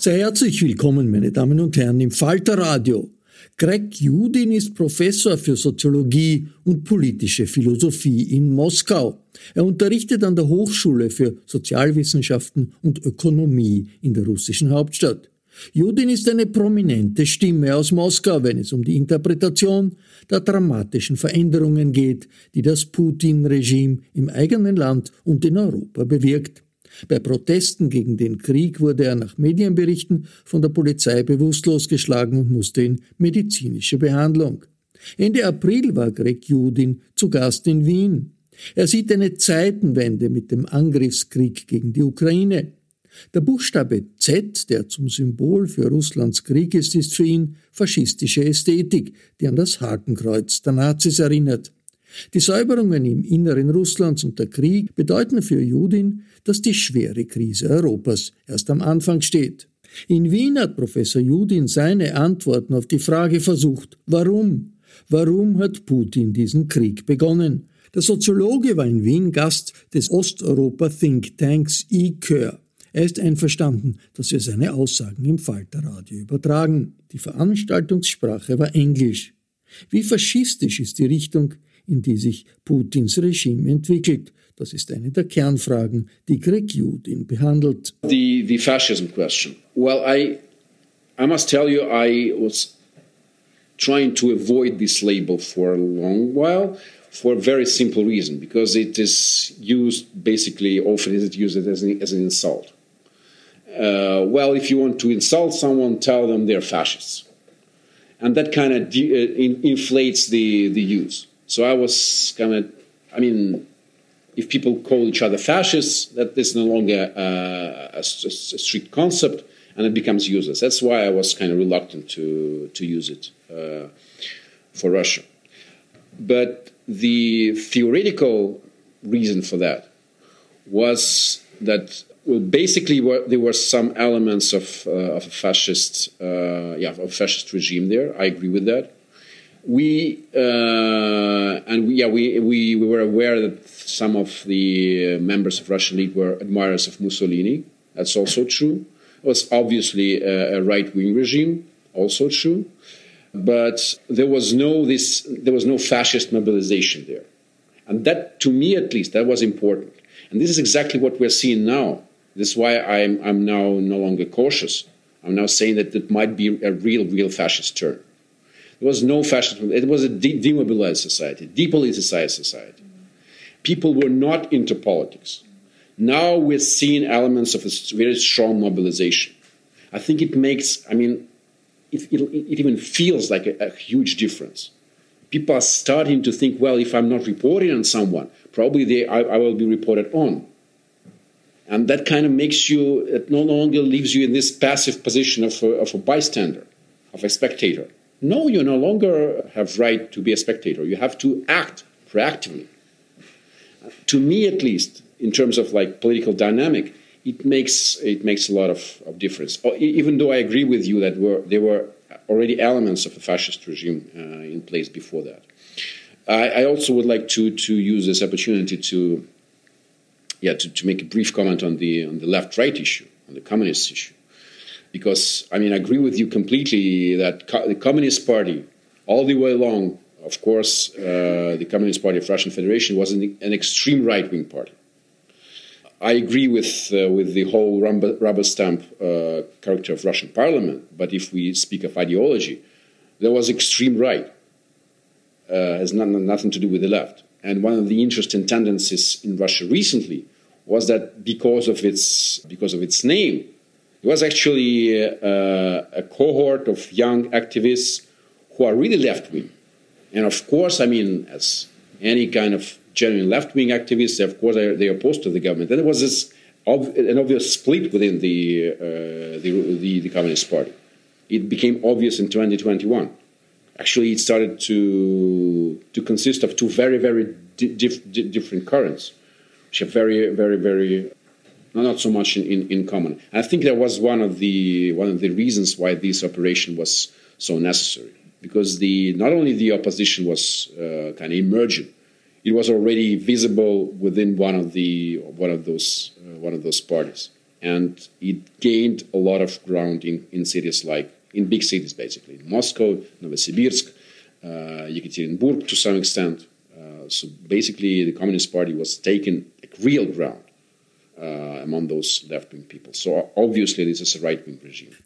Sehr herzlich willkommen, meine Damen und Herren, im Falter Radio. Greg Judin ist Professor für Soziologie und politische Philosophie in Moskau. Er unterrichtet an der Hochschule für Sozialwissenschaften und Ökonomie in der russischen Hauptstadt. Judin ist eine prominente Stimme aus Moskau, wenn es um die Interpretation der dramatischen Veränderungen geht, die das Putin-Regime im eigenen Land und in Europa bewirkt. Bei Protesten gegen den Krieg wurde er nach Medienberichten von der Polizei bewusstlos geschlagen und musste in medizinische Behandlung. Ende April war Greg Judin zu Gast in Wien. Er sieht eine Zeitenwende mit dem Angriffskrieg gegen die Ukraine. Der Buchstabe Z, der zum Symbol für Russlands Krieg ist, ist für ihn faschistische Ästhetik, die an das Hakenkreuz der Nazis erinnert. Die Säuberungen im Inneren Russlands und der Krieg bedeuten für Judin, dass die schwere Krise Europas erst am Anfang steht. In Wien hat Professor Judin seine Antworten auf die Frage versucht, warum? Warum hat Putin diesen Krieg begonnen? Der Soziologe war in Wien Gast des Osteuropa-Thinktanks ICÖR. Er ist einverstanden, dass wir seine Aussagen im Falterradio übertragen. Die Veranstaltungssprache war Englisch. Wie faschistisch ist die Richtung, in die sich Putins Regime entwickelt? Das ist eine der Kernfragen, die Greg Judin behandelt. The, the fascism question. Well, I, I must tell you, I was trying to avoid this label for a long while for a very simple reason, because it is used basically, often is it used as an, as an insult. Uh, well, if you want to insult someone, tell them they're fascists. And that kind of de- uh, in- inflates the, the use. So I was kind of, I mean, if people call each other fascists, that is no longer uh, a, a, strict concept and it becomes useless. That's why I was kind of reluctant to, to use it uh, for Russia. But the theoretical reason for that was that well, basically there were some elements of, uh, of a fascist, uh, yeah, of a fascist regime there. I agree with that we uh, and we, yeah we, we, we were aware that some of the members of Russian League were admirers of Mussolini. That's also true. It was obviously a, a right wing regime, also true. But there was no this there was no fascist mobilization there, and that to me at least that was important. And this is exactly what we're seeing now. This is why I'm I'm now no longer cautious. I'm now saying that it might be a real real fascist turn. There was no fascism. It was a de- demobilized society, depoliticized society. People were not into politics. Now we're seeing elements of a very strong mobilization. I think it makes, I mean, it, it, it even feels like a, a huge difference. People are starting to think, well, if I'm not reporting on someone, probably they, I, I will be reported on. And that kind of makes you, it no longer leaves you in this passive position of a, of a bystander, of a spectator. No, you no longer have right to be a spectator. You have to act proactively. To me, at least, in terms of like political dynamic, it makes it makes a lot of, of difference. Even though I agree with you that were, there were already elements of a fascist regime uh, in place before that. I, I, also would like to to use this opportunity to yeah to, to make a brief comment on the on the left right issue on the communist issue because I mean I agree with you completely that co- the Communist Party all the way along of course uh, the Communist Party of Russian Federation was an, an extreme right wing party I agree with uh, with the whole rubber, rubber stamp uh, character of Russian Parliament, but if we speak of ideology, there was extreme right. Uh, has not, nothing to do with the left. And one of the interesting tendencies in Russia recently was that because of its because of its name, it was actually uh, a cohort of young activists who are really left wing. And of course, I mean, as any kind of genuine left wing activists, of course, they are opposed to the government. And there was this ob- an obvious split within the, uh, the, the, the, Communist Party. It became obvious in 2021. Actually, it started to, to consist of two very, very di- dif- di- different currents, which are very, very, very not so much in, in, in, common. I think that was one of the one of the reasons why this operation was so necessary, because the not only the opposition was uh, kind of emerging, it was already visible within one of the one of those uh, one of those parties, and it gained a lot of ground in, in cities like in big cities basically, in Moscow, Novosibirsk, uh, Yekaterinburg to some extent. Uh, so basically, the Communist Party was taking real ground.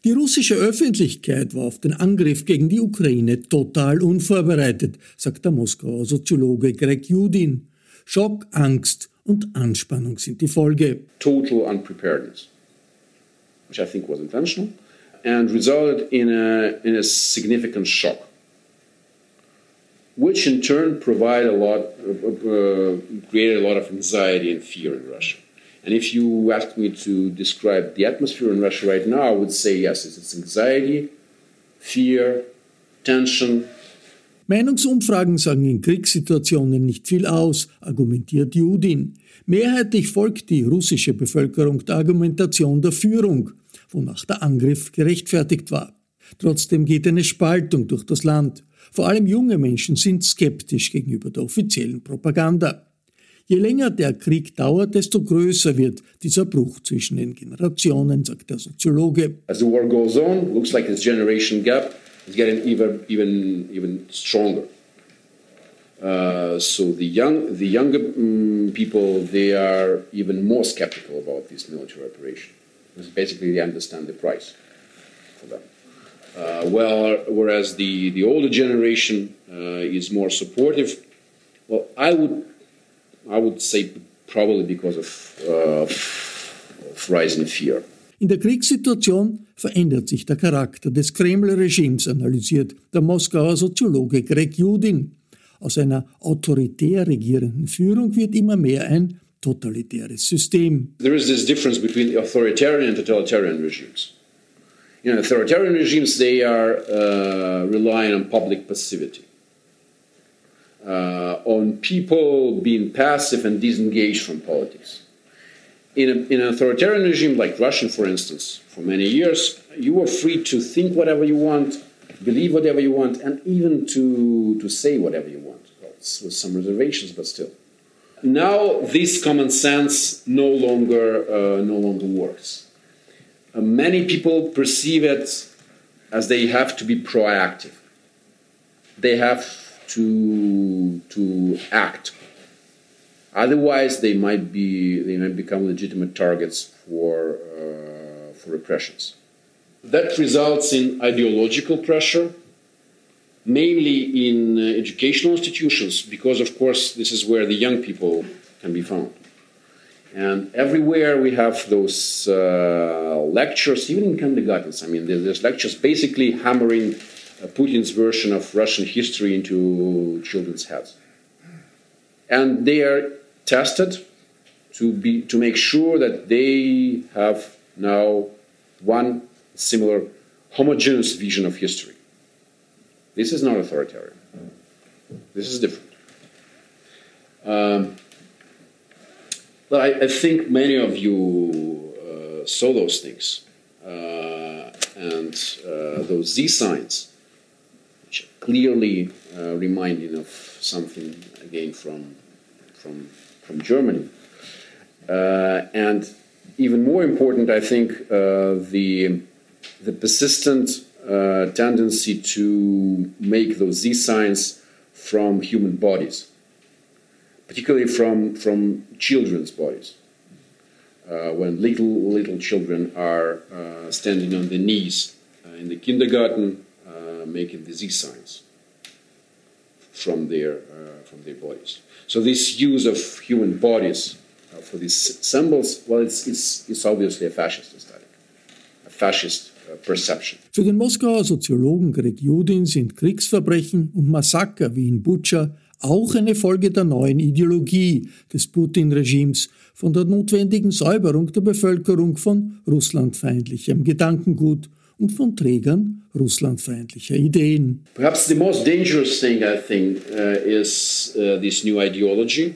Die russische Öffentlichkeit war auf den Angriff gegen die Ukraine total unvorbereitet, sagt der Moskauer Soziologe Greg Judin. Schock, Angst und Anspannung sind die Folge. Total unpreparedness, which I think was intentional, and resulted in a, in a significant shock which in turn provided a lot, uh, uh, created a lot of anxiety and fear in Russia. And if you ask me to describe the atmosphere in Russia right now, I would say yes, it's anxiety, fear, tension. Meinungsumfragen sagen in Kriegssituationen nicht viel aus, argumentiert Judin. Mehrheitlich folgt die russische Bevölkerung der Argumentation der Führung, wonach der Angriff gerechtfertigt war. Trotzdem geht eine Spaltung durch das Land. Vor allem junge Menschen sind skeptisch gegenüber der offiziellen Propaganda. Je länger der Krieg dauert, desto größer wird dieser Bruch zwischen den Generationen, sagt der Soziologe. As the war goes on, looks like this generation gap is getting even even even stronger. Uh, so the young the younger um, people they are even more skeptical about this military operation because basically they understand the price for them. Uh, well, whereas the the older generation uh, is more supportive. Well, I would I would say probably because of, uh, of rising fear. In der Kriegssituation verändert sich der Charakter des Kreml-Regimes, analysiert der Moskauer Soziologe Greg Judin. Aus einer autoritär regierenden Führung wird immer mehr ein totalitäres System. There is this difference between authoritarian and totalitarian regimes. You know, authoritarian regimes, they are uh, relying on public passivity. Uh, on people being passive and disengaged from politics. In, a, in, an authoritarian regime like Russia, for instance, for many years, you were free to think whatever you want, believe whatever you want, and even to, to say whatever you want, with some reservations, but still. Now, this common sense no longer, uh, no longer works. Uh, many people perceive it as they have to be proactive. They have to to act. Otherwise, they might be they might become legitimate targets for uh, for repressions. That results in ideological pressure, mainly in uh, educational institutions, because of course this is where the young people can be found. And everywhere we have those uh, lectures, even in kindergartens. I mean, there's lectures basically hammering Putin's version of Russian history into children's heads. And they are tested to, be, to make sure that they have now one similar homogeneous vision of history. This is not authoritarian. This is different. Um, but I, I, think many of you uh, saw those things uh, and uh, those Z signs, clearly uh, reminding of something again from from from Germany. Uh, and even more important, I think, uh, the the persistent uh, tendency to make those Z signs from human bodies, particularly from from children's bodies. Uh, when little little children are uh, standing on their knees in the kindergarten, making the Z signs from their from their bodies. So this use of human bodies uh, for these symbols, well, it's, it's, it's obviously a fascist aesthetic, a fascist uh, perception. Für den Moskauer Soziologen Greg Judin sind Kriegsverbrechen und Massaker wie in Butscha auch eine Folge der neuen Ideologie des Putin-Regimes, von der notwendigen Säuberung der Bevölkerung von russlandfeindlichem Gedankengut und von Trägern russlandfeindlicher Ideen. Perhaps the most dangerous thing I think uh, is uh, this new ideology.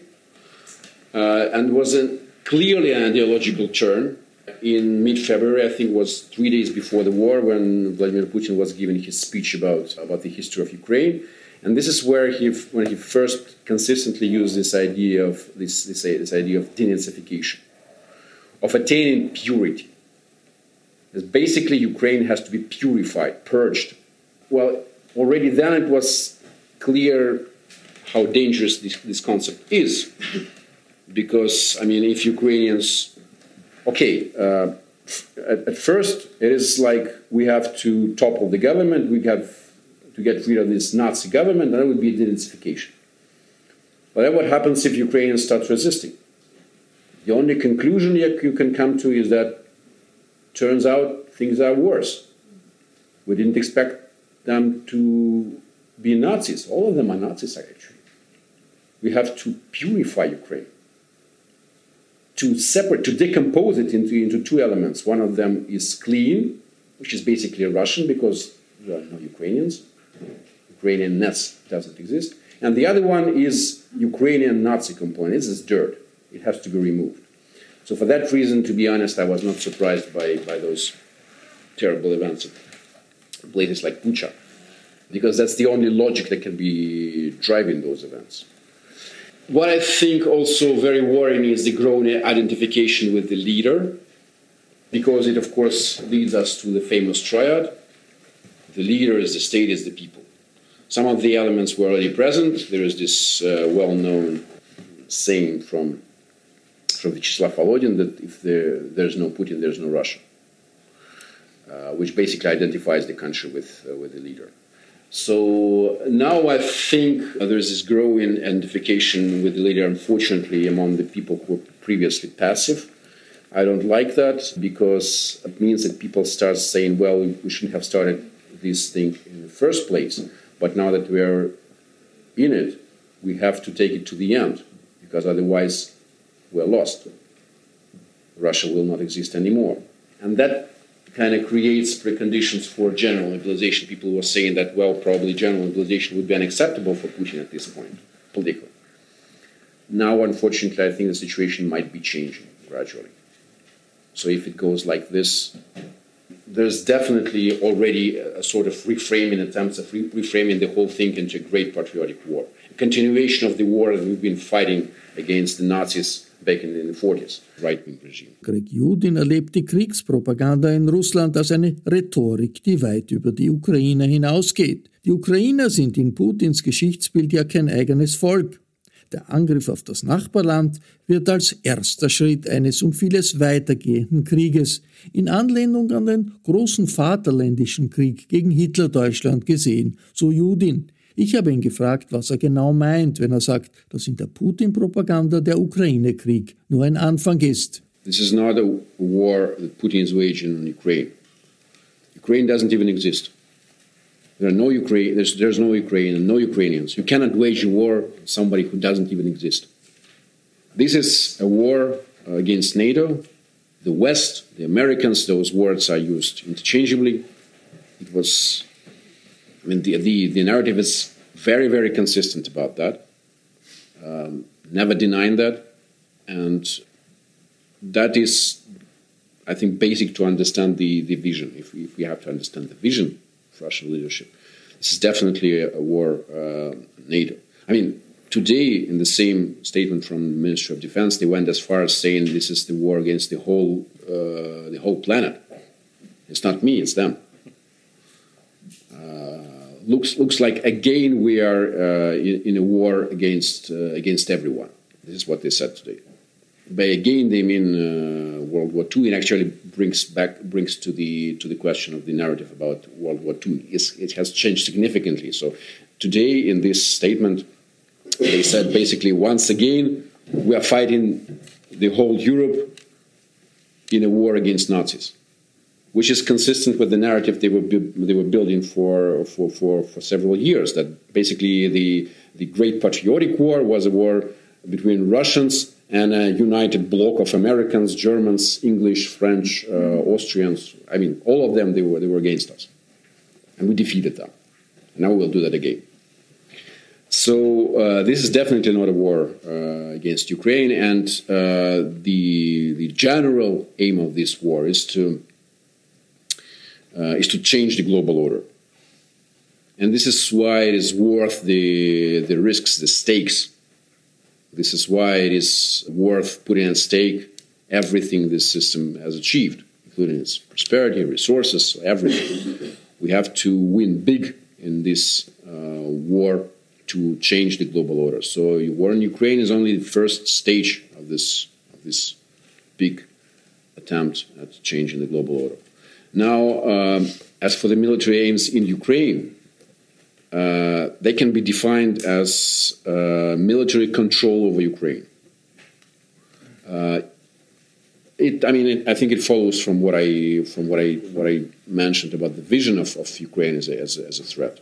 uh, and was a, clearly an ideological turn. In mid-February, I think was three days before the war, when Vladimir Putin was giving his speech about about the history of Ukraine, and this is where he, when he first consistently used this idea of this this, this idea of denazification, of attaining purity. Because basically, Ukraine has to be purified, purged. Well, already then it was clear how dangerous this, this concept is because I mean, if Ukrainians, okay, uh, at, at, first it is like we have to topple the government, we have to get rid of this Nazi government, that would be denazification. But then what happens if Ukrainians start resisting? The only conclusion you can come to is that turns out things are worse. We didn't expect them to be Nazis. All of them are Nazis, actually. We have to purify Ukraine to separate, to decompose it into, into two elements. One of them is clean, which is basically Russian because there are no Ukrainians. Ukrainian-ness doesn't exist. And the other one is Ukrainian Nazi component. This is dirt. It has to be removed. So for that reason, to be honest, I was not surprised by, by those terrible events of places like Bucha, because that's the only logic that can be driving those events. What I think also very worrying is the growing identification with the leader, because it, of course, leads us to the famous triad the leader is the state, is the people. Some of the elements were already present. There is this uh, well known saying from, from Vyacheslav Volodin that if there, there's no Putin, there's no Russia, uh, which basically identifies the country with, uh, with the leader. So now I think there's this growing identification with the leader, unfortunately, among the people who were previously passive. I don't like that because it means that people start saying, well, we shouldn't have started this thing in the first place. But now that we're in it, we have to take it to the end because otherwise we're lost. Russia will not exist anymore. And that kind of creates preconditions for general mobilization. People were saying that, well, probably general mobilization would be unacceptable for Putin at this point, politically. Now, unfortunately, I think the situation might be changing gradually. So if it goes like this, there's definitely already a sort of reframing attempts of re- reframing the whole thing into a great patriotic war, a continuation of the war that we've been fighting against the Nazis back in the 40s, right-wing regime. Greg Judin erlebt die Kriegspropaganda in Russland als eine Rhetorik, die weit über die Ukrainer hinausgeht. Die Ukrainer sind in Putins Geschichtsbild ja kein eigenes Volk. Der Angriff auf das Nachbarland wird als erster Schritt eines um vieles weitergehenden Krieges in Anlehnung an den großen Vaterländischen Krieg gegen Hitler-Deutschland gesehen, so Judin. Ich habe ihn gefragt, was er genau meint, wenn er sagt, dass in der Putin-Propaganda der Ukraine-Krieg nur ein Anfang ist. This is not a war that Putin is waging in Ukraine. Ukraine doesn't even exist. There are no Ukraine, there's, there's no Ukraine and no Ukrainians. You cannot wage a war on somebody who doesn't even exist. This is a war against NATO, the West, the Americans. Those words are used interchangeably. It was, mean, the, the, the narrative is very, very consistent about that. Um, never denying that. And that is, I think, basic to understand the, the vision. If we, if we have to understand the vision of Russian leadership, this is definitely a, a war uh, NATO. I mean, today, in the same statement from the Ministry of Defense, they went as far as saying this is the war against the whole uh, the whole planet. It's not me; it's them. Looks looks like again we are uh, in, in, a war against uh, against everyone. This is what they said today. By again, they mean uh, World War II, and actually brings back brings to the to the question of the narrative about World War II. It's, it has changed significantly. So today, in this statement, they said basically once again we are fighting the whole Europe in a war against Nazis, which is consistent with the narrative they were they were building for for, for, for several years. That basically the the Great Patriotic War was a war between Russians and a united bloc of Americans, Germans, English, French, uh, Austrians. I mean, all of them they were they were against us, and we defeated them. And now we'll do that again. So uh, this is definitely not a war uh, against Ukraine, and uh, the the general aim of this war is to is to change the global order, and this is why it is worth the the risks, the stakes. This is why it is worth putting at stake everything this system has achieved, including its prosperity, resources, everything. we have to win big in this uh, war to change the global order. So the war in Ukraine is only the first stage of this of this big attempt at changing the global order. Now, um, as for the military aims in Ukraine, uh, they can be defined as uh, military control over Ukraine. Uh, it, I mean, it, I think it follows from what I from what I what I mentioned about the vision of, of Ukraine as a, as a, as a threat.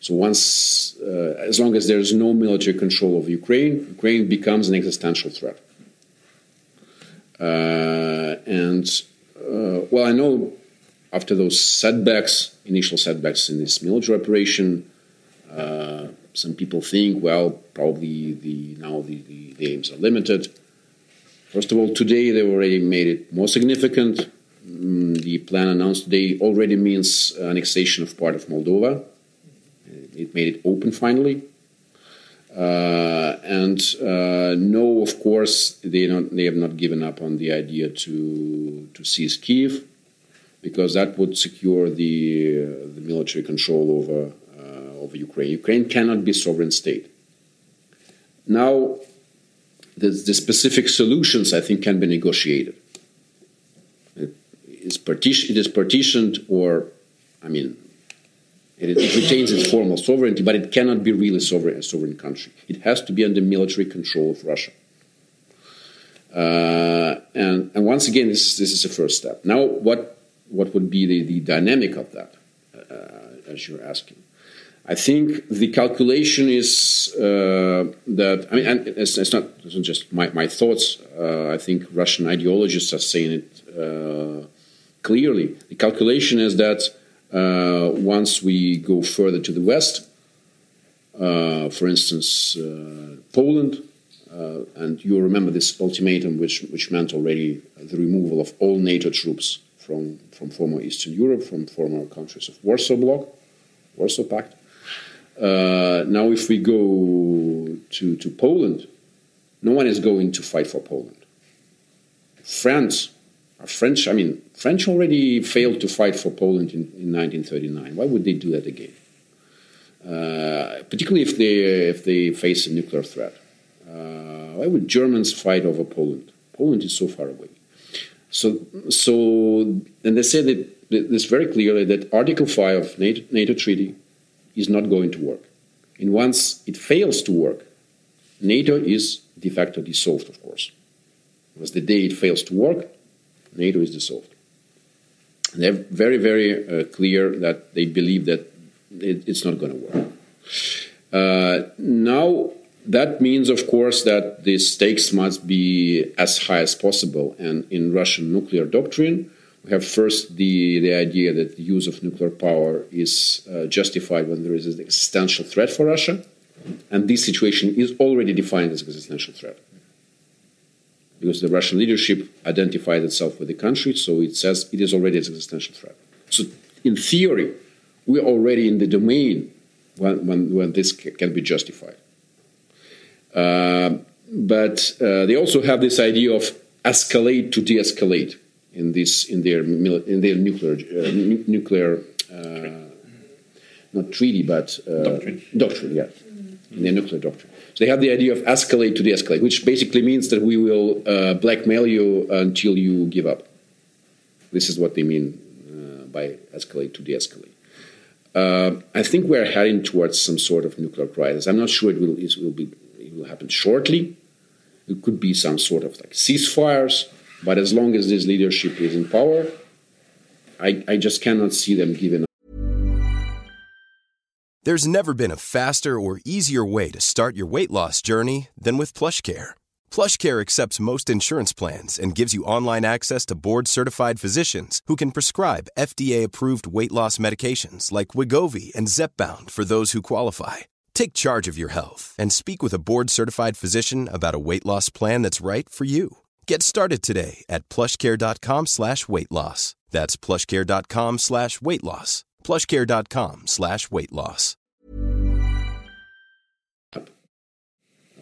So once, uh, as long as there is no military control of Ukraine, Ukraine becomes an existential threat. Uh, and uh, well, I know after those setbacks, initial setbacks in this military operation, uh, some people think, well, probably the now the, the, the aims are limited. First of all, today they already made it more significant. Mm, the plan announced today already means annexation of part of Moldova it made it open finally. Uh, and uh, no, of course, they don't. They have not given up on the idea to to seize Kiev, because that would secure the uh, the military control over uh, over Ukraine. Ukraine cannot be a sovereign state. Now, the, the specific solutions I think can be negotiated. It is, it is partitioned, or I mean, it, it, retains its formal sovereignty, but it cannot be really sovereign, a sovereign country. It has to be under military control of Russia. Uh, and, and once again, this, this is the first step. Now, what, what would be the, the dynamic of that, uh, as you're asking? I think the calculation is uh, that, I mean, and it's, it's, not, it's not just my, my thoughts. Uh, I think Russian ideologists are saying it uh, clearly. The calculation is that uh, once we go further to the west, uh, for instance, uh, Poland, and you remember this ultimatum, which, which meant already the removal of all NATO troops from, from former Eastern Europe, from former countries of Warsaw Bloc, Warsaw Pact. Uh, now, if we go to, to Poland, no one is going to fight for Poland. France French, I mean, French already failed to fight for Poland in, in 1939. Why would they do that again? Uh, particularly if they if they face a nuclear threat. Uh, why would Germans fight over Poland? Poland is so far away. So so and they say that this very clearly that Article Five of NATO, NATO treaty is not going to work. And once it fails to work, NATO is de facto dissolved, of course. Because the day it fails to work, NATO is dissolved. And they're very, very uh, clear that they believe that it, it's not going to work. Uh, now, that means, of course, that the stakes must be as high as possible. And in Russian nuclear doctrine, we have first the, the idea that the use of nuclear power is uh, justified when there is an existential threat for Russia. And this situation is already defined as an existential threat. Because the Russian leadership identified itself with the country, so it says it is already an existential threat. So, in theory, we're already in the domain when, when, when this can be justified. Uh, but uh, they also have this idea of escalate to de-escalate in this in their in their nuclear uh, nuclear uh, not treaty but uh, doctrine. doctrine yeah in their nuclear doctrine so they have the idea of escalate to de-escalate which basically means that we will uh, blackmail you until you give up this is what they mean by escalate to de-escalate uh, I think we're heading towards some sort of nuclear crisis. I'm not sure it will, it will, be, will happen shortly. It could be some sort of like ceasefires, but as long as this leadership is in power, I, I just cannot see them giving up. There's never been a faster or easier way to start your weight loss journey than with PlushCare. PlushCare accepts most insurance plans and gives you online access to board-certified physicians who can prescribe FDA-approved weight loss medications like Wegovy and Zepbound for those who qualify. Take charge of your health and speak with a board-certified physician about a weight loss plan that's right for you. Get started today at plushcare.com slash weight loss. That's plushcare.com slash weight loss. plushcare.com slash weight loss.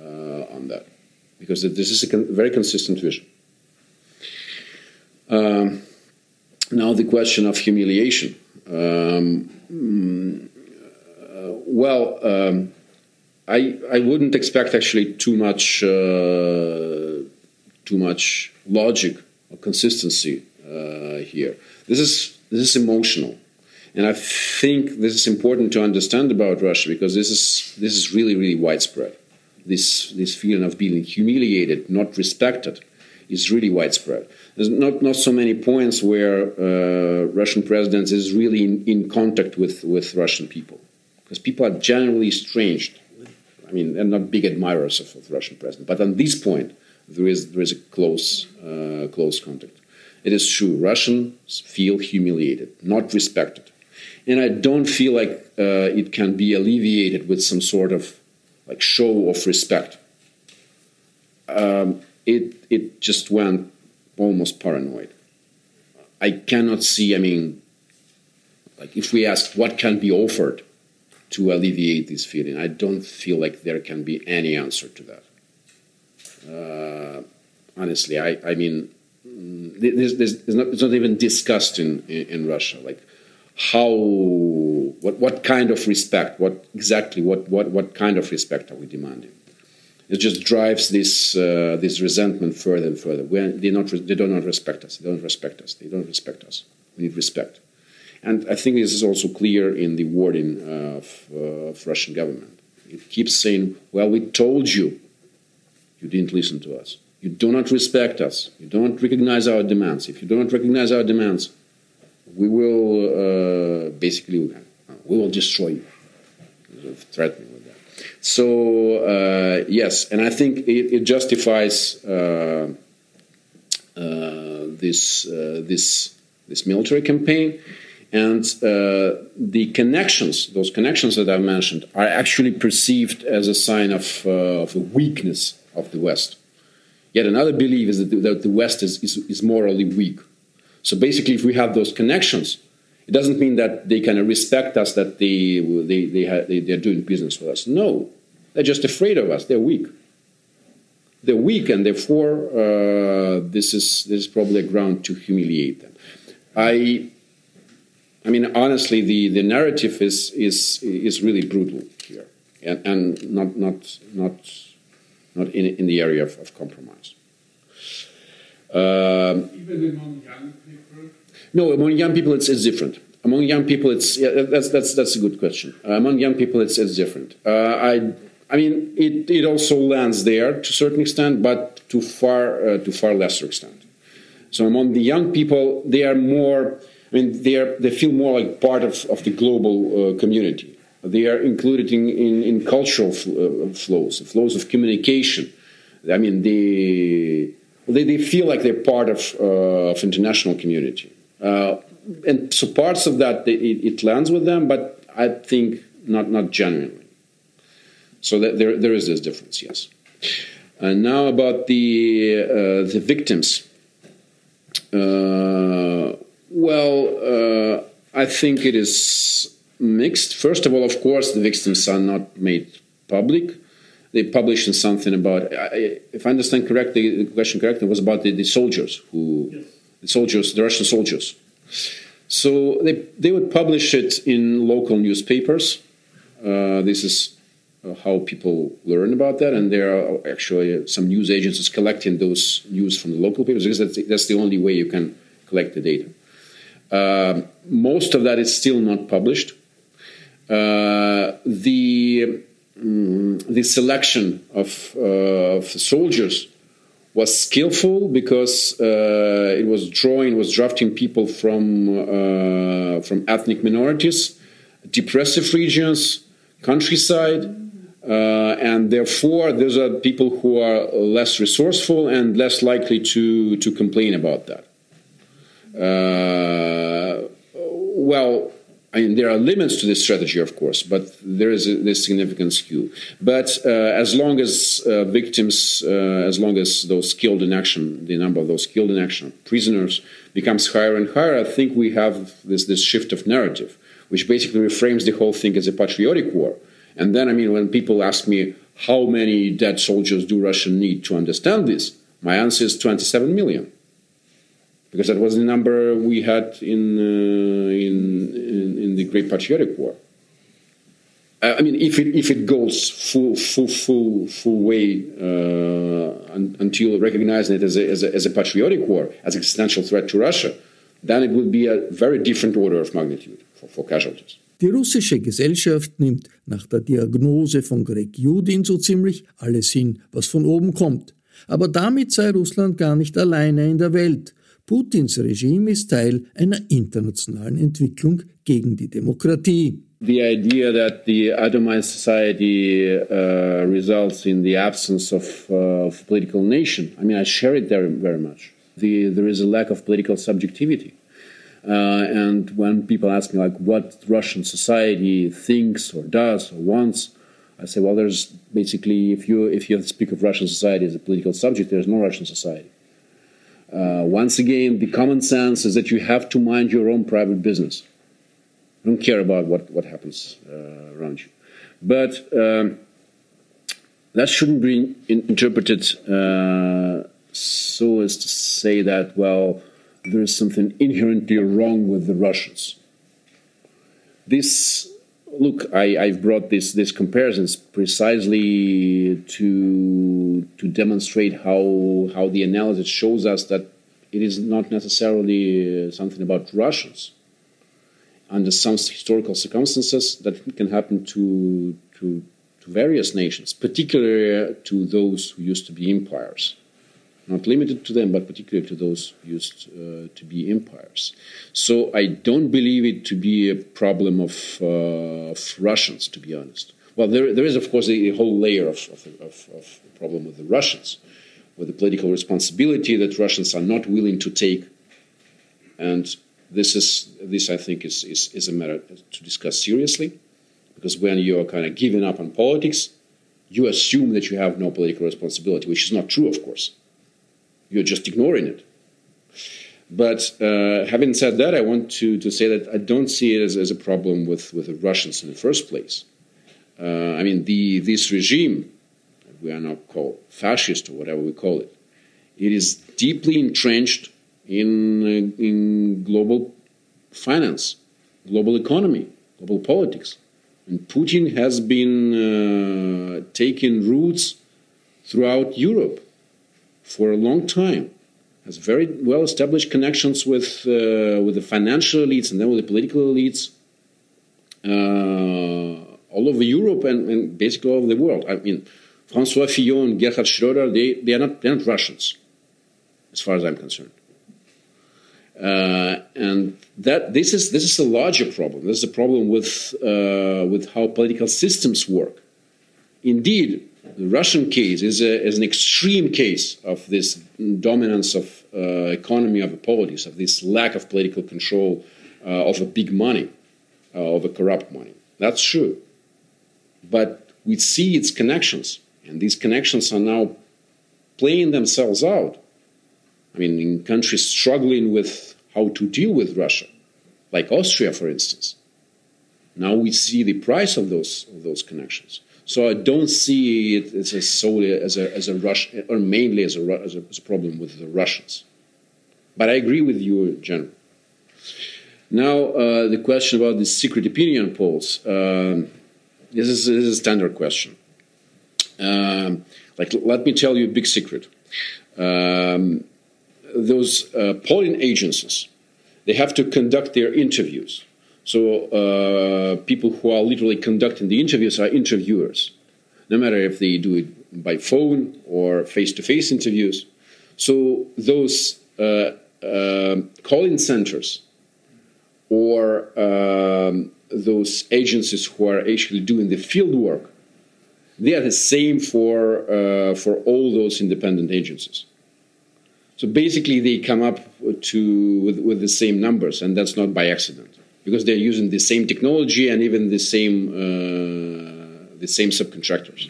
Uh, on that because this is a con very consistent vision. Um, now, the question of humiliation. Um, well, um, I, I wouldn't expect actually too much uh, too much logic or consistency uh, here. This is this is emotional, and I think this is important to understand about Russia because this is this is really really widespread this, this feeling of being humiliated, not respected, is really widespread. There's not, not so many points where uh, Russian presidents is really in, in contact with, with Russian people, because people are generally estranged. I mean, they're not big admirers of, the Russian president, but on this point, there is there is a close uh, close contact. It is true. Russians feel humiliated, not respected, and I don't feel like uh, it can be alleviated with some sort of like show of respect. Um, it it just went almost paranoid. I cannot see. I mean, like if we ask what can be offered to alleviate this feeling, I don't feel like there can be any answer to that. Uh, honestly, I I mean, mm, there's, there's, there's not, it's not even discussed in, in, in Russia. Like how what what kind of respect what exactly what what what kind of respect are we demanding? It just drives this uh, this resentment further and further. When they not they do not respect us. They don't respect us. They don't respect us. We need respect and i think this is also clear in the wording of, uh, of russian government it keeps saying well we told you you didn't listen to us you do not respect us you don't recognize our demands if you do not recognize our demands we will uh, basically we will destroy you. Threatening with that. So uh, yes, and I think it, it justifies uh, uh, this uh, this this military campaign. And the connections, those connections that I mentioned, are actually perceived as a sign of, of a weakness of the West. Yet another belief is that the, that the West is, is, is morally weak. So basically, if we have those connections, it doesn't mean that they kind of respect us, that they, they, they, they, they're doing business with us. No, they're just afraid of us. They're weak. They're weak, and therefore, uh, this, is, this is probably a ground to humiliate them. I, I mean, honestly, the, the narrative is, is, is really brutal here, and, and not, not, not, not in, in the area of, of compromise. Um, Even among young people? No, among young people, it's, it's different. Among young people, it's yeah, that's that's that's a good question. Uh, among young people, it's it's different. Uh, I I mean, it, it also lands there to a certain extent, but to far uh, to far lesser extent. So among the young people, they are more. I mean, they are they feel more like part of, of the global uh, community. They are included in in, in cultural uh, flows, flows of communication. I mean, they they, they feel like they're part of uh, of international community, uh, and so parts of that it, it lands with them, but I think not not genuinely. So that there, there is this difference, yes. And now about the uh, the victims. Well, uh, I think it is mixed. First of all, of course, the victims are not made public. They published something about, if I understand correctly, the question correctly was about the, the soldiers who, yes. the soldiers, the Russian soldiers. So they they would publish it in local newspapers. Uh, this is uh, how people learn about that, and there are actually some news agencies collecting those news from the local papers because that's, that's the only way you can collect the data. Uh, most of that is still not published. Uh, the um, the selection of, uh, of soldiers was skillful because uh, it was drawing was drafting people from uh, from ethnic minorities, depressive regions, countryside uh, and therefore, those are people who are less resourceful and less likely to, to complain about that. Uh, well, I mean, there are limits to this strategy, of course, but there is a, this significant skew. But uh, as long as uh, victims, uh, as long as those killed in action, the number of those killed in action, prisoners, becomes higher and higher, I think we have this, this shift of narrative, which basically reframes the whole thing as a patriotic war and then, I mean, when people ask me how many dead soldiers do Russia need to understand this, my answer is 27 million. Because that was the number we had in, uh, in, in, in, the Great Patriotic War. Uh, I mean, if it, if it goes full, full, full, full way uh, un, until recognizing it as a, as, a, as a patriotic war, as an existential threat to Russia, then it would be a very different order of magnitude for, for casualties. Die russische Gesellschaft nimmt nach der Diagnose von Greg Judin so ziemlich alles hin, was von oben kommt. Aber damit sei Russland gar nicht alleine in der Welt. Putins Regime ist Teil einer internationalen Entwicklung gegen die Demokratie. The idea that the atomized society uh, results in the absence of, uh, of political nation, I mean, I share it very, very much. The, there is a lack of political subjectivity. Uh, and when people ask me like what Russian society thinks or does or wants, I say, well, there's basically if you if you speak of Russian society as a political subject, there's no Russian society. Uh, once again, the common sense is that you have to mind your own private business. I don't care about what what happens uh, around you, but um, that shouldn't be in, interpreted uh, so as to say that well there's something inherently wrong with the Russians. This look, I, have brought this this comparisons precisely to to demonstrate how how the analysis shows us that it is not necessarily uh, something about Russians. Under some historical circumstances, that can happen to to to various nations, particularly to those who used to be empires not limited to them, but particularly to those used uh, to be empires. So I don't believe it to be a problem of, uh, of Russians, to be honest. Well, there, there is, of course, a, a whole layer of, of, of, of problem with the Russians, with the political responsibility that Russians are not willing to take. And this, is, this I think, is, is, is a matter to discuss seriously, because when you are kind of giving up on politics, you assume that you have no political responsibility, which is not true, of course. You're just ignoring it. But uh, having said that, I want to, to say that I don't see it as, as a problem with, with the Russians in the first place. Uh, I mean, the, this regime, we are now called fascist or whatever we call it, it is deeply entrenched in, uh, in global finance, global economy, global politics. And Putin has been uh, taking roots throughout Europe for a long time. has very well established connections with uh, with the financial elites and then with the political elites uh, all over Europe and, and, basically all over the world. I mean, Francois Fillon and Gerhard Schröder, they, they, are not, they're not Russians, as far as I'm concerned. Uh, and that this is this is a larger problem. This is a problem with uh, with how political systems work. Indeed, the Russian case is, a, is an extreme case of this dominance of uh, economy of the polities, of this lack of political control uh, of a big money, uh, of a corrupt money. That's true, but we see its connections, and these connections are now playing themselves out I mean, in countries struggling with how to deal with Russia, like Austria, for instance. Now we see the price of those of those connections. So I don't see it as a solely as a as a Rush or mainly as a, as a, as a problem with the Russians. But I agree with you general. Now uh, the question about the secret opinion polls. Um, this is, this is a standard question. Um, like, let me tell you a big secret. Um, those uh, polling agencies, they have to conduct their interviews. So uh, people who are literally conducting the interviews are interviewers, no matter if they do it by phone or face-to-face interviews. So those uh, uh calling centers or um, those agencies who are actually doing the field work, they are the same for uh, for all those independent agencies. So basically, they come up to with, with the same numbers, and that's not by accident because they're using the same technology and even the same uh, the same subcontractors.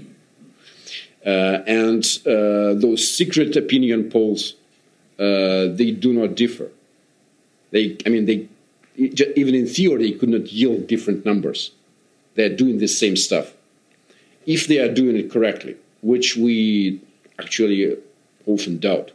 Uh, and uh, those secret opinion polls, they do not differ. They, I mean, they even in theory they could not yield different numbers. They're doing the same stuff if they are doing it correctly, which we actually often doubt.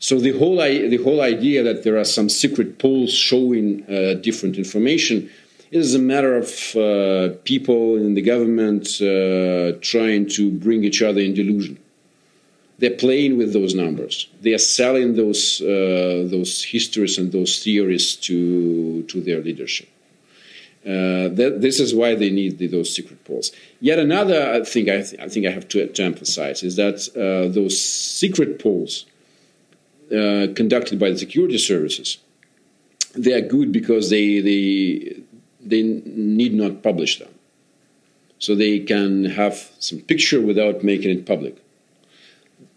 So the whole the whole idea that there are some secret polls showing uh, different information is a matter of uh, people in the government uh, trying to bring each other in delusion. They're playing with those numbers. They are selling those uh, those histories and those theories to to their leadership. Uh, this is why they need the, those secret polls. Yet another thing I, th I think I have to, to emphasize is that uh, those secret polls uh, conducted by the security services, they are good because they, they, they need not publish them. So they can have some picture without making it public.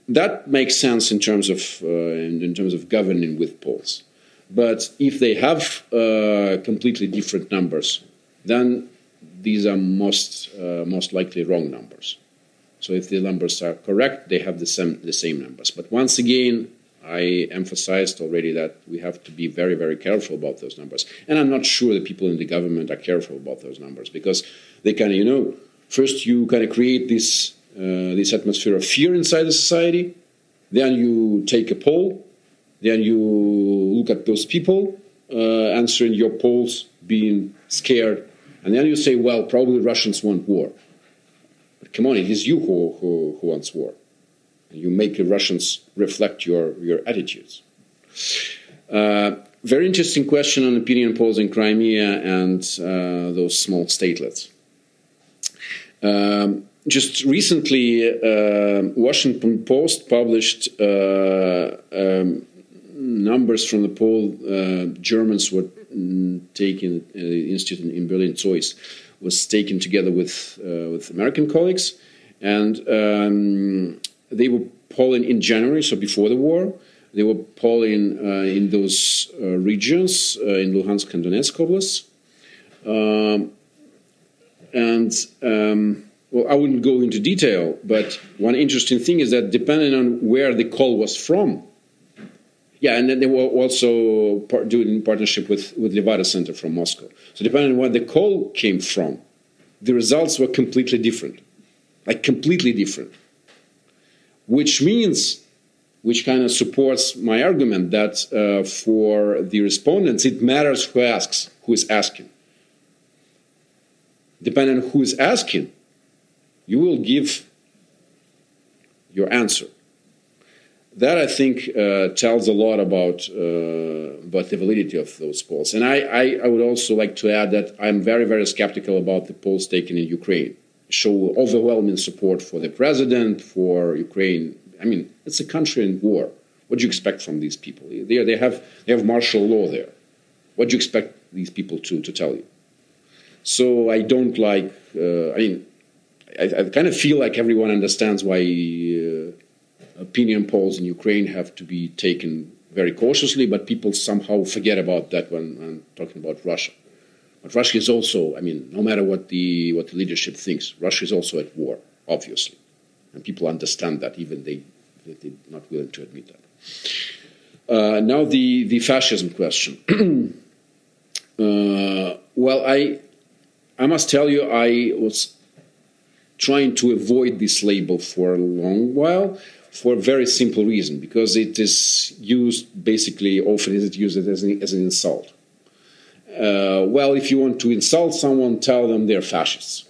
That makes sense in terms of, uh, in, terms of governing with polls. But if they have uh, completely different numbers, then these are most, uh, most likely wrong numbers. So if the numbers are correct, they have the same, the same numbers. But once again, I emphasized already that we have to be very, very careful about those numbers. And I'm not sure the people in the government are careful about those numbers because they kind of, you know, first you kind of create this, uh, this atmosphere of fear inside the society, then you take a poll, then you look at those people uh, answering your polls, being scared, and then you say, well, probably Russians want war. But come on, it is you who, who, who wants war you make the Russians reflect your, your attitudes. Uh, very interesting question on opinion polls in Crimea and uh, those small statelets. Um, just recently, uh, Washington Post published uh, um, numbers from the poll uh, Germans were mm, taking, uh, the institute in Berlin, ZOiS, was taken together with, with American colleagues. And um, they were polling in January, so before the war. They were polling uh, in those uh, regions uh, in Luhansk and Donetsk oblasts. Um, and um, well, I wouldn't go into detail, but one interesting thing is that depending on where the call was from, yeah, and then they were also part, doing in partnership with, with Levada Center from Moscow. So depending on where the call came from, the results were completely different, like completely different which means which kind of supports my argument that uh, for the respondents it matters who asks who is asking depending on who is asking you will give your answer that I think uh, tells a lot about uh, about the validity of those polls. And I, I, I, would also like to add that I'm very very skeptical about the polls taken in Ukraine. Show overwhelming support for the president for Ukraine. I mean, it's a country in war. What do you expect from these people? They, they have they have martial law there. What do you expect these people to to tell you? So I don't like. Uh, I mean, I, I, kind of feel like everyone understands why uh, opinion polls in Ukraine have to be taken very cautiously, but people somehow forget about that when I'm talking about Russia. But Russia is also, I mean, no matter what the what the leadership thinks, Russia is also at war, obviously, and people understand that, even they they're not willing to admit that. Uh, now the the fascism question. uh, well, I I must tell you, I was trying to avoid this label for a long while for a very simple reason because it is used basically often is it used as an, as an insult. Uh, well, if you want to insult someone, tell them they're fascists,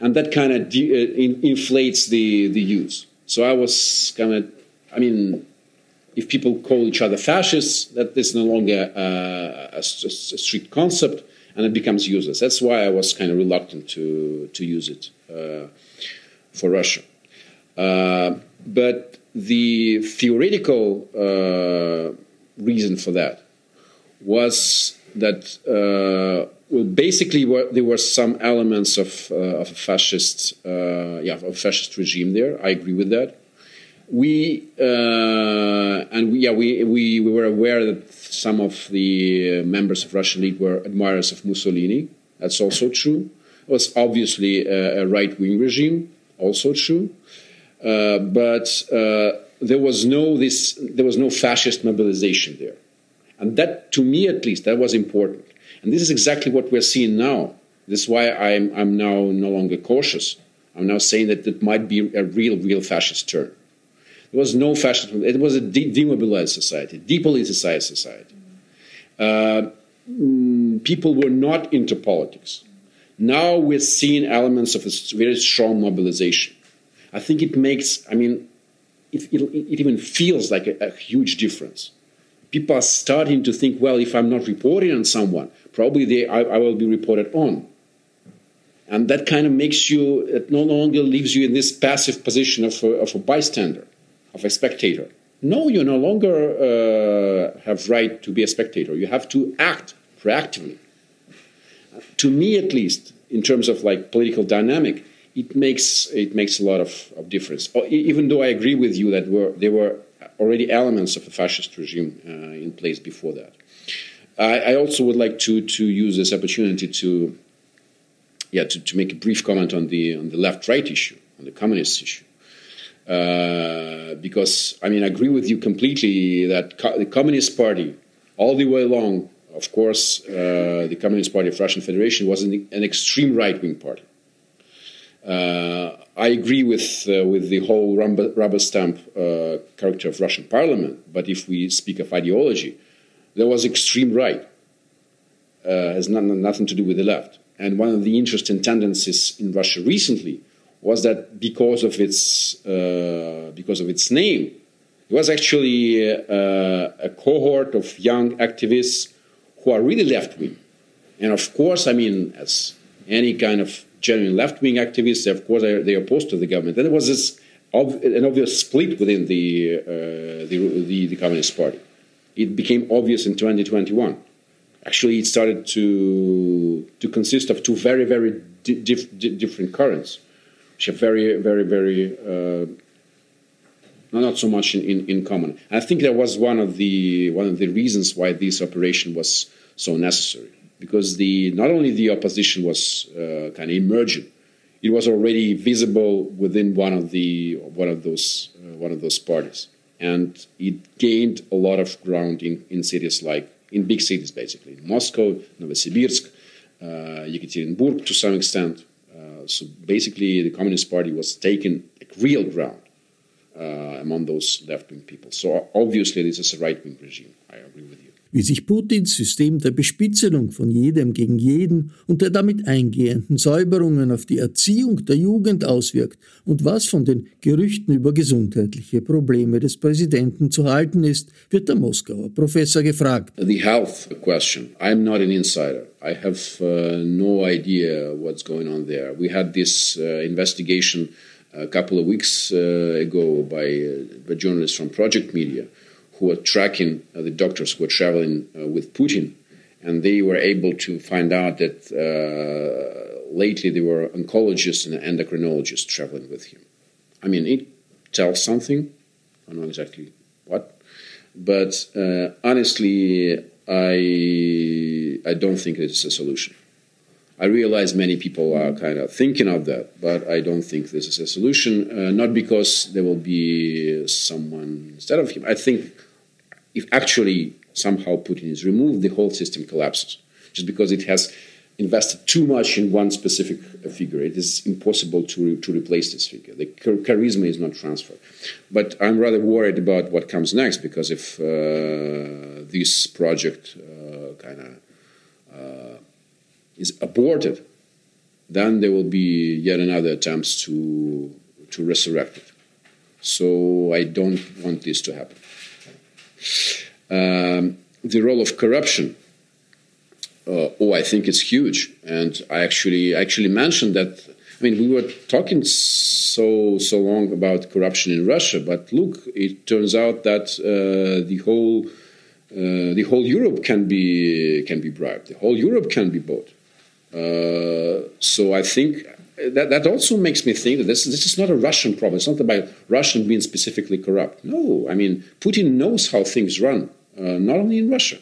and that kind of de- uh, in, inflates the the use. So I was kind of, I mean, if people call each other fascists, that is no longer uh, a, a, strict concept, and it becomes useless. That's why I was kind of reluctant to to use it uh, for Russia. Uh, but the theoretical uh, reason for that was that uh, well, basically there were some elements of, uh, of a fascist, uh, yeah, of a fascist regime there. I agree with that. We uh, and we, yeah, we, we, we were aware that some of the members of Russian League were admirers of Mussolini. That's also true. It was obviously a, a right wing regime, also true. Uh, but uh, there was no this there was no fascist mobilization there, and that to me at least that was important. And this is exactly what we're seeing now. This is why I'm I'm now no longer cautious. I'm now saying that it might be a real real fascist turn. There was no fascism. It was a de- demobilized society, depoliticized society. Uh, mm, people were not into politics. Now we're seeing elements of a very strong mobilization. I think it makes, I mean, it, it, it even feels like a, a, huge difference. People are starting to think, well, if I'm not reporting on someone, probably they, I, I will be reported on. And that kind of makes you, it no longer leaves you in this passive position of a, of a bystander, of a spectator. No, you no longer uh, have right to be a spectator. You have to act proactively. To me, at least, in terms of like political dynamic, it makes it makes a lot of, of difference. Even though I agree with you that were, there were already elements of a fascist regime uh, in place before that. I, I, also would like to to use this opportunity to yeah to, to make a brief comment on the on the left right issue on the communist issue. Uh, because I mean I agree with you completely that co the Communist Party all the way along, of course, uh, the Communist Party of Russian Federation was an, an extreme right wing party I agree with uh, with the whole rubber, rubber stamp uh, character of Russian Parliament, but if we speak of ideology, there was extreme right. Uh, has not, nothing to do with the left. And one of the interesting tendencies in Russia recently was that because of its uh, because of its name, it was actually uh, a cohort of young activists who are really left wing. And of course, I mean, as any kind of genuine left-wing activists. Of course, they, they opposed to the government. And there was this an obvious split within the, uh, the, the, the, Communist Party. It became obvious in 2021. Actually, it started to, to consist of two very, very di dif different currents, which are very, very, very uh, not so much in, in, in common. And I think that was one of the one of the reasons why this operation was so necessary because the not only the opposition was uh, kind of emerging, it was already visible within one of the one of those uh, one of those parties, and it gained a lot of ground in, in cities like in big cities, basically Moscow, Novosibirsk, uh, Yekaterinburg to some extent. Uh, so basically, the Communist Party was taking like, real ground uh, among those left wing people. So obviously, this is a right wing regime. I agree with you. Wie sich Putins System der Bespitzelung von jedem gegen jeden und der damit eingehenden Säuberungen auf die Erziehung der Jugend auswirkt und was von den Gerüchten über gesundheitliche Probleme des Präsidenten zu halten ist, wird der Moskauer Professor gefragt. The health question. I'm not an insider. I have uh, no idea what's going on there. We had this uh, investigation a couple of weeks uh, ago by, uh, by journalists from Project Media who were tracking uh, the doctors who were traveling uh, with Putin, and they were able to find out that uh, lately there were oncologists and endocrinologists traveling with him. I mean, it tells something. I don't know exactly what, but uh, honestly, I I don't think it's a solution. I realize many people are kind of thinking of that, but I don't think this is a solution. Uh, not because there will be someone instead of him. I think if actually somehow Putin is removed, the whole system collapses. Just because it has invested too much in one specific figure, it is impossible to, to replace this figure. The charisma is not transferred. But I'm rather worried about what comes next because if uh, this project uh, kind of uh, is aborted, then there will be yet another attempt to to resurrect it. So I don't want this to happen. Um, the role of corruption. Uh, oh, I think it's huge, and I actually actually mentioned that. I mean, we were talking so so long about corruption in Russia, but look, it turns out that uh, the whole uh, the whole Europe can be can be bribed. The whole Europe can be bought. Uh, so I think that, that also makes me think that this, this is not a Russian problem. It's not about Russian being specifically corrupt. No, I mean, Putin knows how things run, uh, not only in Russia,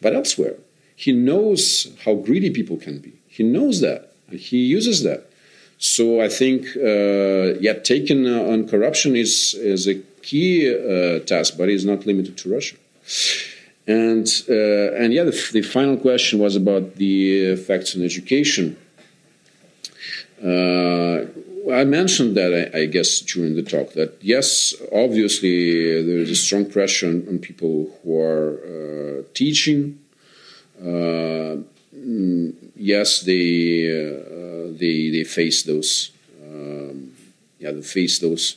but elsewhere. He knows how greedy people can be. He knows that, and he uses that. So I think, uh, yeah, taking uh, on corruption is, is a key uh, task, but it's not limited to Russia. And, uh, and yeah, the, the final question was about the effects on education. Uh, I mentioned that, I, I, guess, during the talk, that yes, obviously there is a strong pressure on, on people who are uh, teaching. Uh, mm, yes, they, uh, they, they face those, um, yeah, they face those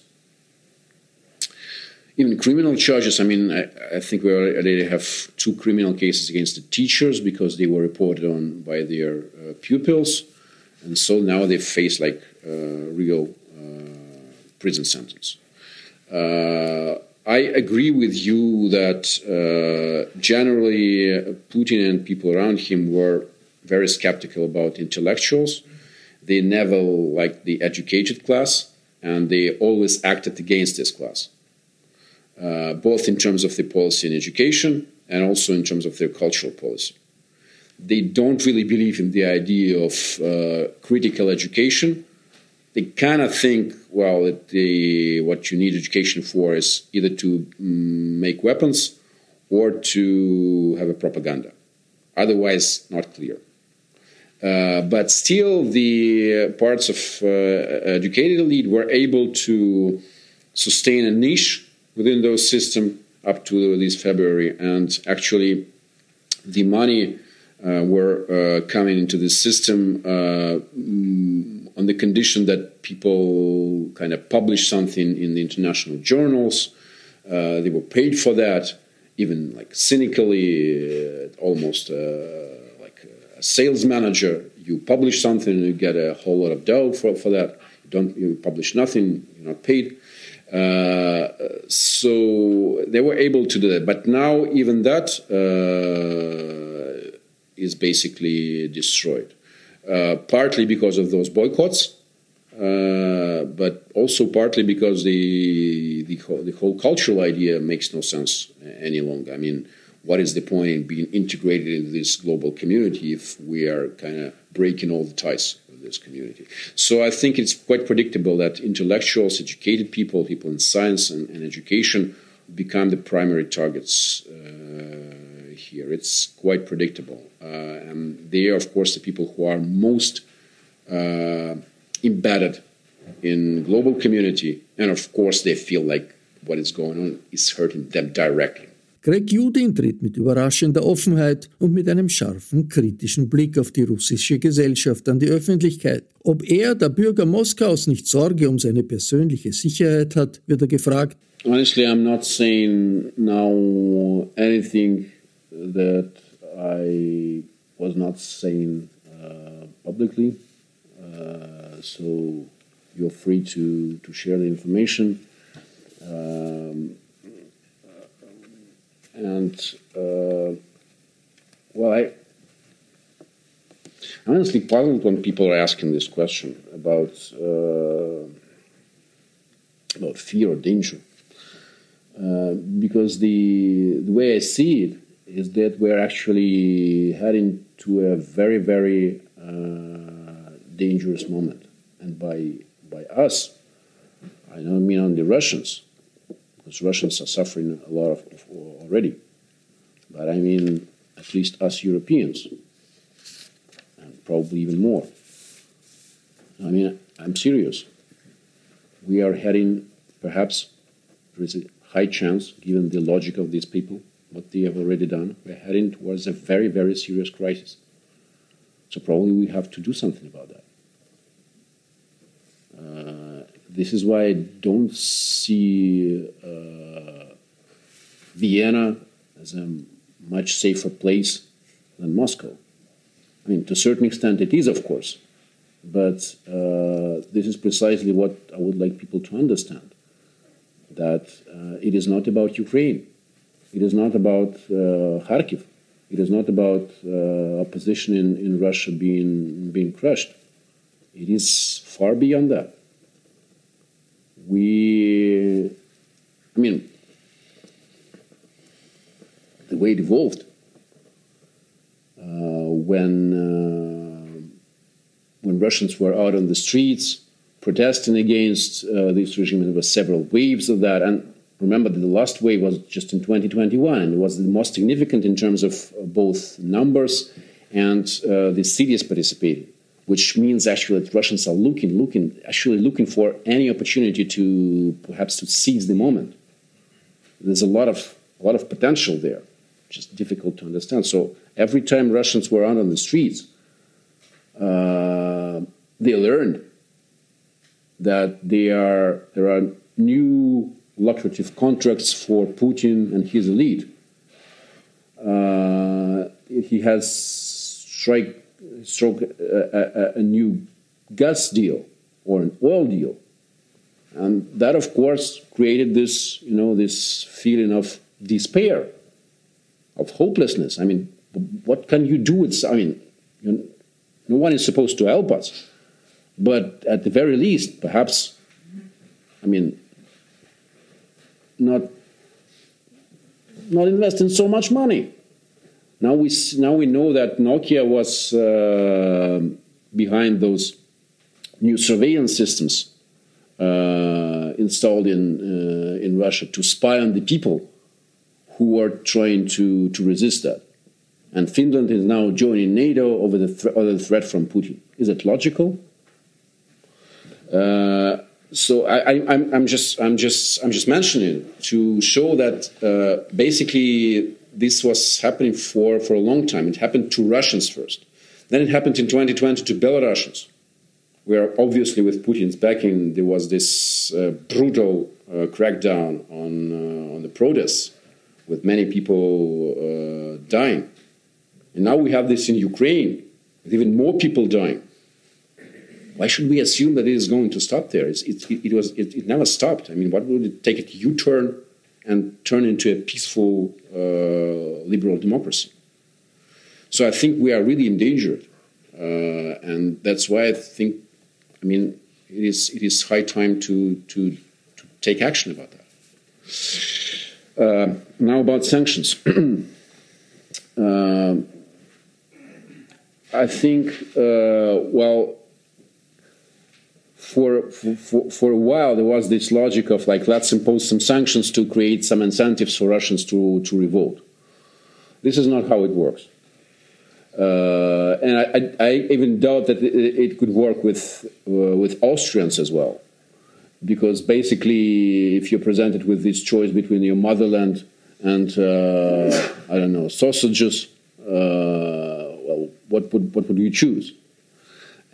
even criminal charges. I mean, I, I, think we already have two criminal cases against the teachers because they were reported on by their uh, pupils and so now they face like uh, real uh, prison sentence. Uh, I agree with you that generally Putin and people around him were very skeptical about intellectuals. They never liked the educated class, and they always acted against this class, uh, both in terms of the policy in education and also in terms of their cultural policy they don't really believe in the idea of uh, critical education. They kind of think, well, that what you need education for is either to mm, make weapons or to have a propaganda. Otherwise, not clear. Uh, but still, the parts of uh, educated elite were able to sustain a niche within those systems up to this February, and actually, the money uh, were uh, coming into the system uh, mm, on the condition that people kind of publish something in the international journals. they were paid for that, even like cynically, almost like a sales manager. You publish something, you get a whole lot of dough for, for that. You don't you publish nothing, you're not paid. Uh, so they were able to do that. But now, even that uh, is basically destroyed. Uh, partly because of those boycotts, uh, but also partly because the the whole, the whole, cultural idea makes no sense any longer. I mean, what is the point in being integrated into this global community if we are kind of breaking all the ties with this community? So I think it's quite predictable that intellectuals, educated people, people in science and, and education, become the primary targets. Uh, here. It's quite predictable. Uh, and they are, of course, the people who are most uh, embedded in global community, and of course they feel like what is going on is hurting them directly. Greg Judin tritt mit überraschender Offenheit und mit einem scharfen, kritischen Blick auf die russische Gesellschaft an die Öffentlichkeit. Ob er, der Bürger Moskaus, nicht Sorge um seine persönliche Sicherheit hat, wird er gefragt. Honestly, I'm not saying now anything that I was not saying uh, publicly. Uh, so you're free to, to share the information. Um, and uh, well, I I'm honestly puzzled when people are asking this question about uh, about fear or danger, uh, because the the way I see it is that we're actually heading to a very very uh, dangerous moment, and by by us, I don't mean only Russians, because Russians are suffering a lot of, of already. But I mean, at least us Europeans, and probably even more. I mean, I'm serious. We are heading, perhaps, there is a high chance, given the logic of these people, what they have already done, we're heading towards a very, very serious crisis. So probably we have to do something about that. Uh, this is why I don't see uh, Vienna as a much safer place than Moscow. I mean, to a certain extent, it is, of course, but uh, this is precisely what I would like people to understand that uh, it is not about Ukraine, it is not about uh, Kharkiv, it is not about uh, opposition in, in Russia being, being crushed. It is far beyond that we, I mean, the way it evolved uh, when uh, when Russians were out on the streets protesting against uh, this regime, there were several waves of that. And remember that the last wave was just in 2021, and it was the most significant in terms of both numbers and uh, the cities participating which means actually that Russians are looking, looking, actually looking for any opportunity to perhaps to seize the moment. There's a lot of a lot of potential there, just difficult to understand. So every time Russians were out on the streets, uh, they learned that they are, there are new lucrative contracts for Putin and his elite. Uh, he has strike struck a, a, a new gas deal or an oil deal. And that, of course, created this, you know, this feeling of despair, of hopelessness. I mean, what can you do with? I mean, you know, no one is supposed to help us, but at the very least, perhaps, I mean, not not investing so much money. Now we now we know that Nokia was uh, behind those new surveillance systems uh, installed in uh, in Russia to spy on the people who are trying to to resist that. And Finland is now joining NATO over the, th over the threat from Putin. Is it logical? So I, am just I'm just I'm just mentioning to show that uh, basically this was happening for, for a long time. It happened to Russians first. Then it happened in 2020 to Belarusians, where obviously with Putin's backing, there was this uh, brutal uh, crackdown on, uh, on the protests, with many people uh, dying. And now we have this in Ukraine, with even more people dying. Why should we assume that it is going to stop there? It, it, it, was, it, it never stopped. I mean, what would it take a U turn and turn into a peaceful uh, liberal democracy. So I think we are really endangered, uh, and that's why I think, I mean, it is it is high time to to, to take action about that. Uh, now about sanctions. Uh, I think, uh, well, for, for, for a while there was this logic of like let's impose some sanctions to create some incentives for Russians to, to revolt. This is not how it works. Uh, and I, I, I, even doubt that it, it could work with, uh, with Austrians as well. Because basically, if you're presented with this choice between your motherland and, uh, I don't know, sausages, uh, well, what would, what would you choose?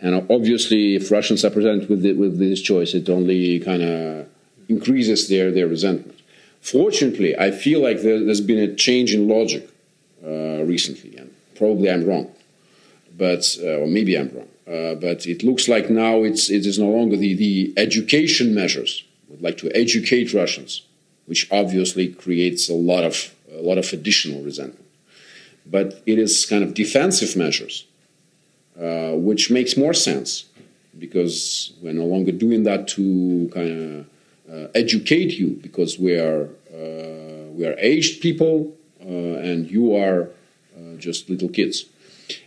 And obviously, if Russians are presented with, the, with this choice, it only kind of increases their, their resentment. Fortunately, I feel like there, has been a change in logic uh, recently, and probably I'm wrong, but uh, or maybe I'm wrong. Uh, but it looks like now it's it is no longer the, the education measures. Would like to educate Russians, which obviously creates a lot of a lot of additional resentment. But it is kind of defensive measures, uh, which makes more sense because we're no longer doing that to kind of uh, educate you because we are uh, we are aged people uh, and you are just little kids.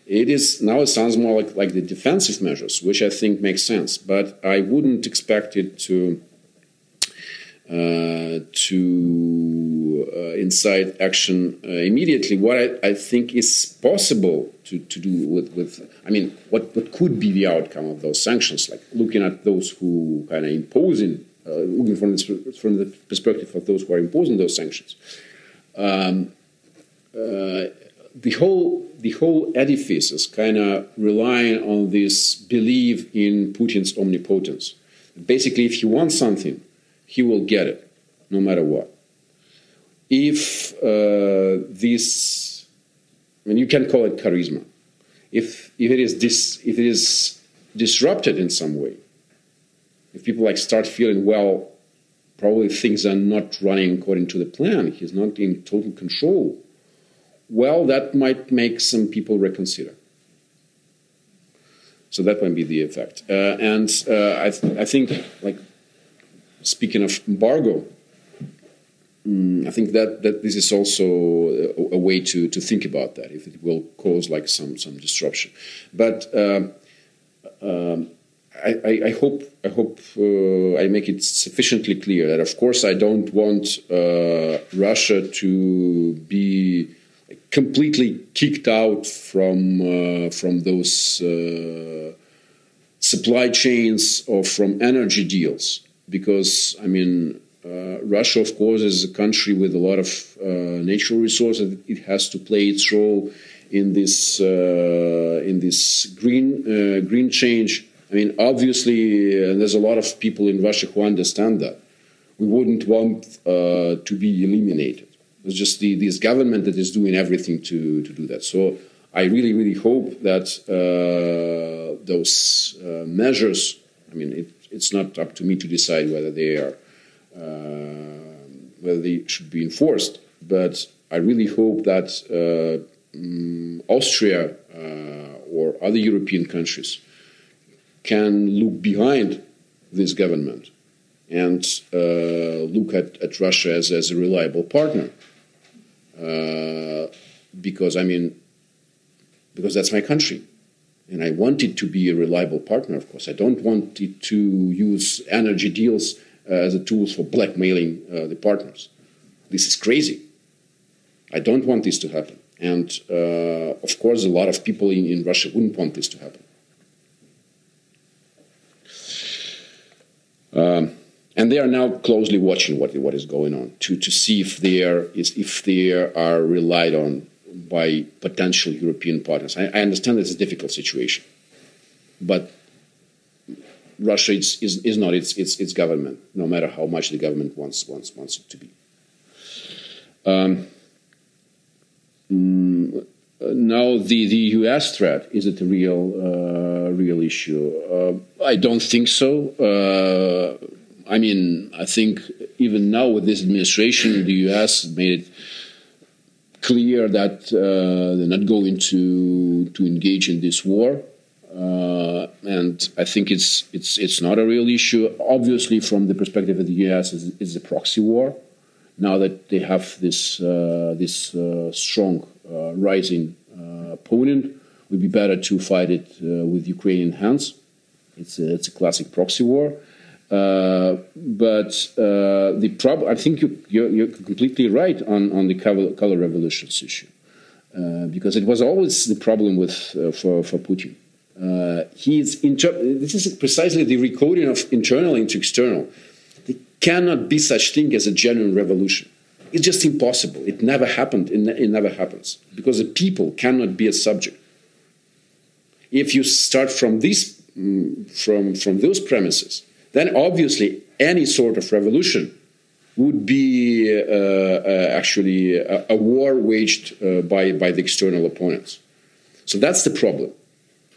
It is now it sounds more like, like the defensive measures, which I think makes sense, but I wouldn't expect it to to incite action uh, immediately. What I, I, think is possible to, to do with, with, I mean, what, what could be the outcome of those sanctions, like looking at those who kind of imposing, uh, looking from, from the perspective of those who are imposing those sanctions. Um, uh, the whole the whole edifice is kind of relying on this belief in Putin's omnipotence. Basically, if he wants something, he will get it, no matter what. If uh, this, I mean, you can call it charisma. If if it is dis, if it is disrupted in some way, if people like start feeling well, probably things are not running according to the plan. He's not in total control well, that might make some people reconsider. So that might be the effect. Uh, and uh, I, th I think, like, speaking of embargo, mm, I think that, that this is also a, a, way to, to think about that, if it will cause like some, some disruption. But uh, um, I, I, I, hope I hope uh, I make it sufficiently clear that, of course, I don't want uh, Russia to be completely kicked out from uh, from those uh, supply chains or from energy deals because I mean uh, Russia of course is a country with a lot of uh, natural resources. It has to play its role in this uh, in this green uh, green change. I mean obviously there's a lot of people in Russia who understand that. We wouldn't want to be eliminated. It's just the, this government that is doing everything to, to do that. So I really, really hope that uh, those uh, measures, I mean, it, it's not up to me to decide whether they are, uh, whether they should be enforced, but I really hope that um, Austria uh, or other European countries can look behind this government and uh, look at, at Russia as, as a reliable partner uh, because I mean, because that's my country. And I want it to be a reliable partner, of course. I don't want it to use energy deals uh, as a tools for blackmailing uh, the partners. This is crazy. I don't want this to happen. And uh, of course, a lot of people in, in Russia wouldn't want this to happen. Um, and they are now closely watching what what is going on to to see if they are is if they are relied on by potential European partners. I, I understand it's a difficult situation, but Russia is, is, is not its, its its government, no matter how much the government wants wants wants it to be. Um, mm, now the, the U.S. threat is it a real uh, real issue? Uh, I don't think so. Uh, I mean, I think even now with this administration, the U.S. made it clear that uh, they're not going to to engage in this war, uh, and I think it's it's it's not a real issue. Obviously, from the perspective of the U.S., it's, it's a proxy war. Now that they have this uh, this uh, strong uh, rising uh, opponent, it would be better to fight it with Ukrainian hands. It's a, it's a classic proxy war. Uh, but uh, the problem, I think you, you're, you're, completely right on, on the color, color revolutions issue. uh, because it was always the problem with uh, for for Putin. Uh, he's inter- this is precisely the recoding of internal into external. There cannot be such thing as a genuine revolution. It's just impossible. It never happened. It, it never happens because the people cannot be a subject. If you start from this, mm, from from those premises, then obviously any sort of revolution would be uh, uh, actually a, a, war waged uh, by by the external opponents. So that's the problem.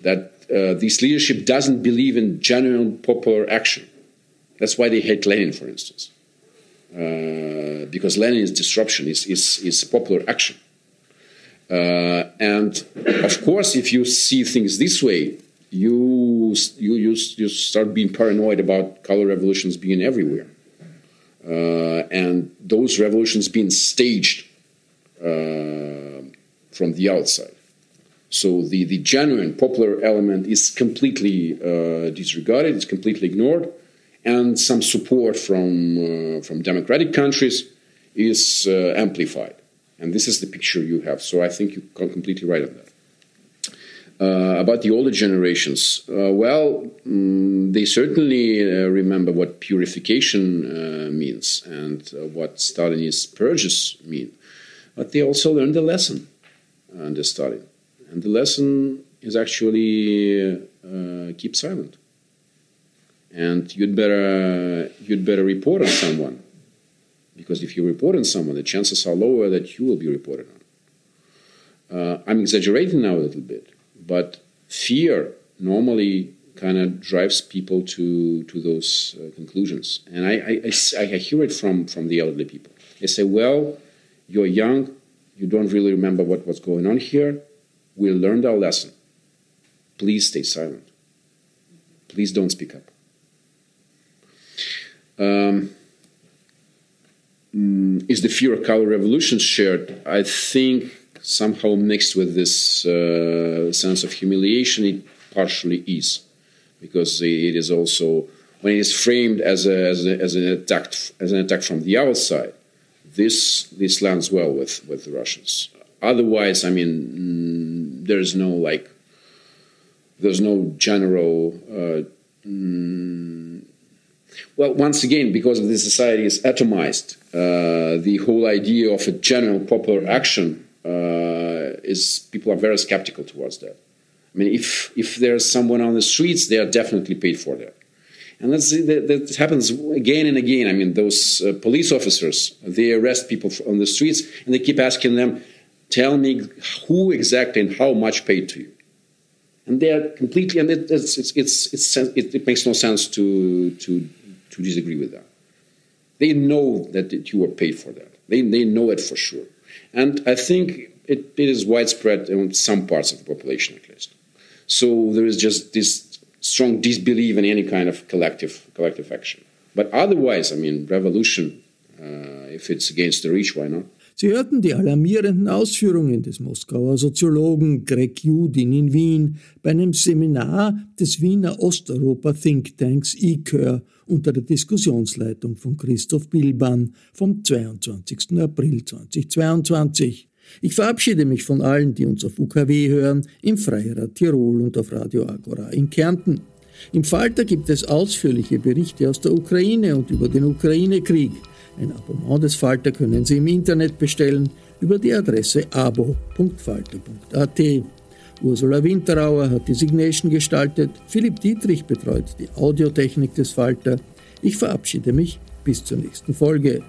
That uh, this leadership doesn't believe in genuine popular action. That's why they hate Lenin, for instance. Uh, because Lenin's disruption is, is, is popular action. Uh, and of course, if you see things this way, you, you, you, you start being paranoid about color revolutions being everywhere. Uh, and those revolutions being staged uh, from the outside. So the, the genuine popular element is completely uh, disregarded, it's completely ignored and some support from, uh, from democratic countries is uh, amplified. And this is the picture you have. So I think you're completely right on that. Uh, about the older generations, uh, well, mm, they certainly uh, remember what purification means and what Stalinist purges mean. But they also learned a lesson under Stalin. And the lesson is actually keep silent and you'd better you'd better report on someone because if you report on someone, the chances are lower that you will be reported on. Uh, I'm exaggerating now a little bit, but fear normally kind of drives people to to those uh, conclusions, and I, I, I, I hear it from from the elderly people. They say, "Well, you're young, you don't really remember what was going on here. We learned our lesson. Please stay silent. Please don't speak up." Um, mm, is the fear of color revolution shared? I think somehow mixed with this uh, sense of humiliation, it partially is, because it is also when it is framed as, a, as, a, as an attack as an attack from the outside. This this lands well with with the Russians. Otherwise, I mean, mm, there's no like there's no general. Uh, mm, well, once again, because the society is atomized, uh, the whole idea of a general popular action uh, is people are very skeptical towards that. I mean, if if there's someone on the streets, they are definitely paid for that, and that's that, that happens again and again. I mean, those uh, police officers they arrest people on the streets and they keep asking them, "Tell me who exactly and how much paid to you." and they are completely and it, it's, it's, it's, it, it makes no sense to to to disagree with that. They know that you were paid for that. They, they know it for sure. And I think it, it is widespread in some parts of the population, at least. So there is just this strong disbelief in any kind of collective collective action. But otherwise, I mean, revolution, uh, if it's against the rich why not? Sie hörten die alarmierenden Ausführungen des Moskauer Soziologen Greg Judin in Wien bei einem Seminar des Wiener Osteuropa-Thinktanks ICÖR unter der Diskussionsleitung von Christoph Bilban vom 22. April 2022. Ich verabschiede mich von allen, die uns auf UKW hören, im Freirad Tirol und auf Radio Agora in Kärnten. Im Falter gibt es ausführliche Berichte aus der Ukraine und über den Ukraine-Krieg. Ein Abonnement des Falter können Sie im Internet bestellen über die Adresse abo.falter.at. Ursula Winterauer hat die Signation gestaltet, Philipp Dietrich betreut die Audiotechnik des Falter. Ich verabschiede mich bis zur nächsten Folge.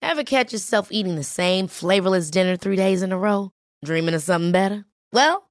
Ever catch yourself eating the same flavorless dinner three days in a row? Dreaming of something better? Well,